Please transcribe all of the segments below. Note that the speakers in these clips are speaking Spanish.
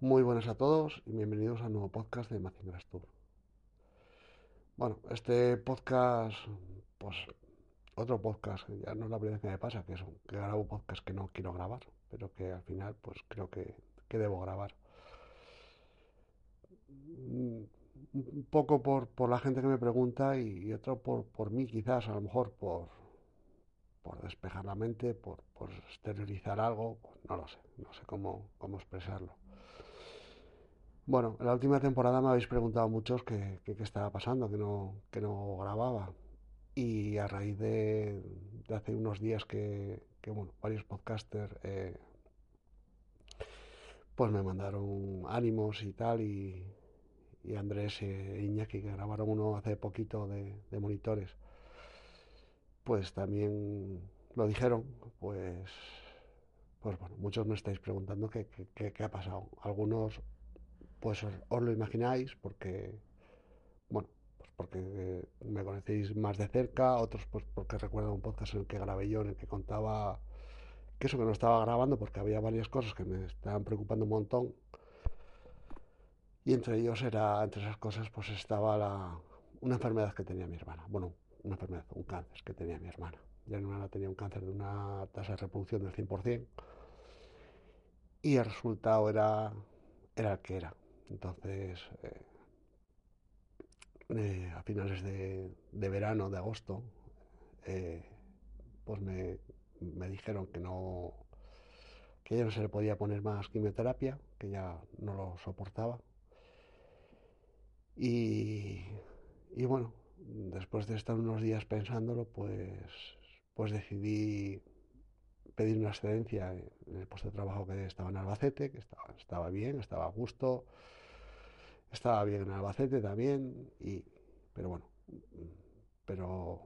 muy buenas a todos y bienvenidos a un nuevo podcast de Mazingrass Tour. Bueno, este podcast, pues otro podcast, ya no es la primera vez que me pasa, que, es, que grabo podcast que no quiero grabar, pero que al final pues creo que, debo grabar. Un poco por, por, la gente que me pregunta y, otro por, por mí quizás, a lo mejor por, por despejar la mente, por, por exteriorizar algo, no lo sé, no sé cómo, cómo expresarlo. Bueno, en la última temporada me habéis preguntado muchos qué, estaba pasando, que no, que no grababa. Y a raíz de, hace unos días que, bueno, varios podcasters eh, pues me mandaron ánimos y tal, y, Andrés e Iñaki que grabaron uno hace poquito de monitores, pues también lo dijeron, pues pues bueno, muchos me estáis preguntando qué, qué, ha pasado. Algunos, pues os, lo imagináis porque, bueno, pues porque me conocéis más de cerca, otros pues porque recuerdo un podcast en el que grabé yo, en el que contaba que eso que no estaba grabando porque había varias cosas que me estaban preocupando un montón. Y entre ellos era, entre esas cosas, pues estaba la, una enfermedad que tenía mi hermana. Bueno, una enfermedad, un cáncer que tenía mi hermana. Mi hermana tenía un cáncer de una tasa de reproducción del 100% y el resultado era, era el que era. Entonces, eh, eh, a finales de, verano, de agosto, eh, pues me, dijeron que no que ya no se le podía poner más quimioterapia, que ya no lo soportaba. Y, y bueno, después de estar unos días pensándolo, pues, pues decidí pedir una excedencia en el puesto de trabajo que estaba en Albacete, que estaba, estaba bien, estaba a gusto, estaba bien en Albacete también, y, pero bueno, pero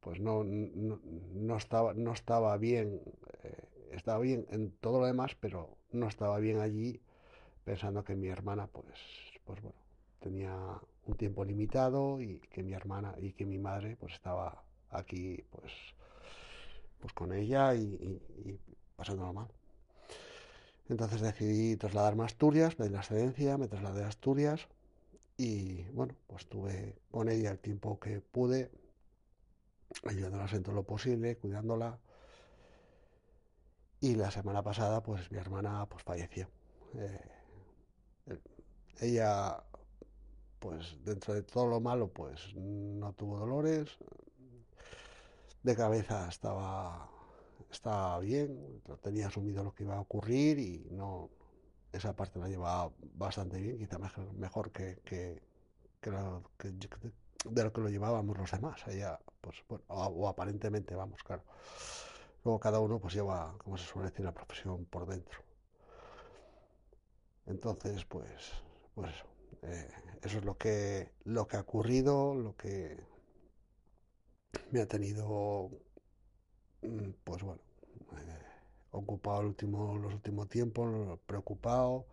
pues no, no, estaba, no estaba bien, eh, estaba bien en todo lo demás, pero no estaba bien allí pensando que mi hermana, pues, pues bueno, tenía un tiempo limitado y que mi hermana y que mi madre pues estaba aquí pues pues con ella y, pasándolo mal. Entonces decidí trasladarme a Asturias, pedir la excedencia, me trasladé a Asturias y bueno, pues estuve con ella el tiempo que pude, ayudándola en todo lo posible, cuidándola. Y la semana pasada, pues mi hermana pues falleció. Eh, ella, pues dentro de todo lo malo, pues no tuvo dolores, de cabeza estaba, bien, tenía asumido lo que iba a ocurrir y no esa parte la llevaba bastante bien, quizá mejor, que, que, de lo que lo llevábamos los demás. Ella, pues, o, aparentemente, vamos, claro. Luego cada uno pues lleva, como se suele decir, la profesión por dentro. Entonces, pues, pues eso. Eh, eso es lo que, lo que ha ocurrido, lo que, me ha tenido, mm, pues bueno, eh, ocupado último, los últimos tiempos, preocupado.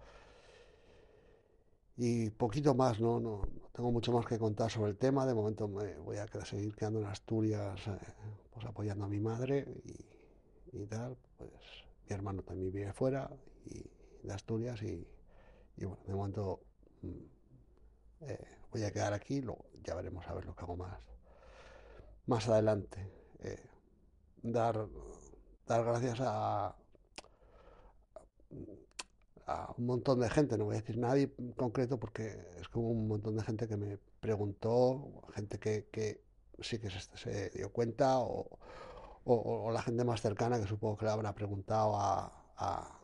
Y poquito más, ¿no? ¿no? tengo mucho más que contar sobre el tema. De momento me voy a seguir quedando en Asturias, eh, pues apoyando a mi madre y, tal. Pues mi hermano también vive fuera y, de Asturias y, bueno, de momento mm, eh, voy a quedar aquí, luego ya veremos a ver lo que hago más más adelante. Eh, dar, dar gracias a, a un montón de gente, no voy a decir nadie en concreto porque es como un montón de gente que me preguntó, gente que, sí que se, dio cuenta o, la gente más cercana que supongo que le habrá preguntado a, a,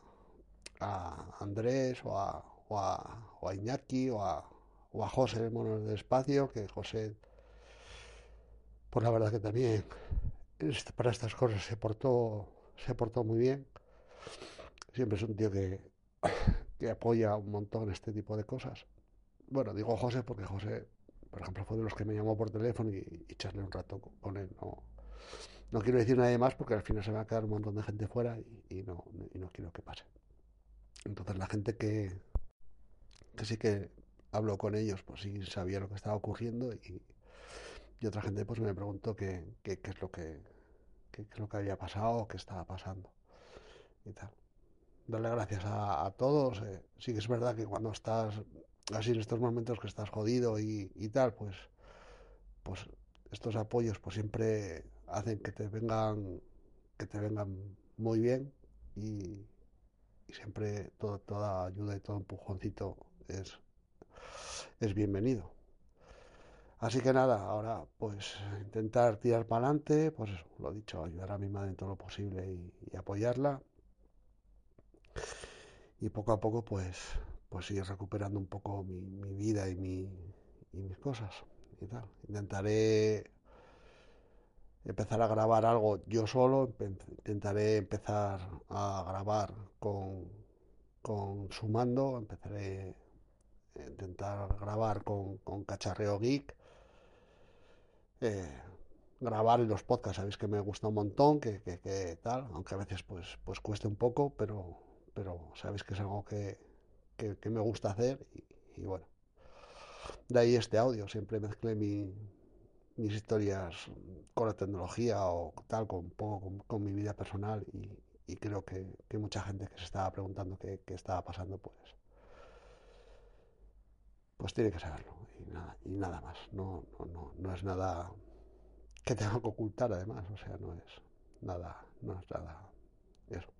Andrés o a, o a, Iñaki o a, o a José, el mono del espacio, que José pues la verdad que también para estas cosas se portó, se portó muy bien. siempre es un tío que, que apoya un montón este tipo de cosas. Bueno, digo José porque José, por ejemplo, fue de los que me llamó por teléfono y, y un rato con él. No, no quiero decir nadie más porque al final se va a quedar un montón de gente fuera y, no, y no quiero que pase. Entonces la gente que, que sí que habló con ellos, pues sí sabía lo que estaba ocurriendo y, otra gente pues me preguntó qué, es lo que qué, es lo que había pasado, qué estaba pasando y tal. Darle gracias a, todos. Eh, sí que es verdad que cuando estás así en estos momentos que estás jodido y, y tal, pues, pues estos apoyos pues siempre hacen que te vengan que te vengan muy bien y, siempre toda ayuda y todo empujoncito es, es bienvenido. Así que nada, ahora pues intentar tirar para adelante, pues eso, lo dicho, ayudar a mi madre en todo lo posible y, y, apoyarla. Y poco a poco pues, pues ir recuperando un poco mi, mi vida y, mi, y mis cosas y tal. Intentaré empezar a grabar algo yo solo, intentaré empezar a grabar con, con Sumando, empezaré intentar grabar con, con Cacharreo Geek, eh, grabar los podcasts, sabéis que me gusta un montón, que, que, que, tal, aunque a veces pues, pues cueste un poco, pero, pero sabéis que es algo que, que me gusta hacer y, bueno. De ahí este audio, siempre mezclé mi, mis historias con la tecnología o tal, con poco con, con mi vida personal y, y creo que, que, mucha gente que se estaba preguntando qué, qué, estaba pasando, pues, pues tiene que saberlo y nada, y nada más. No, no, no, no es nada que tenga que ocultar además, o sea, no es nada, no es nada eso.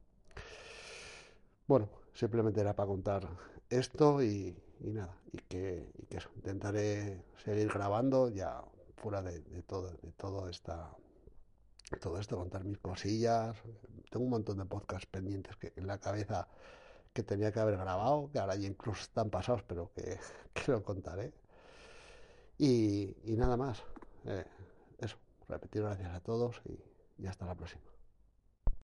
Bueno, simplemente era para contar esto y, y nada, y que, y que eso, intentaré seguir grabando ya fuera de, de, todo, de todo, esta, todo esto, contar mis cosillas. Tengo un montón de podcasts pendientes que en la cabeza que tenía que haber grabado, que ahora ya incluso están pasados, pero que, lo contaré. Y, y nada más. Eh, eso, repetir gracias a todos y, y hasta la próxima.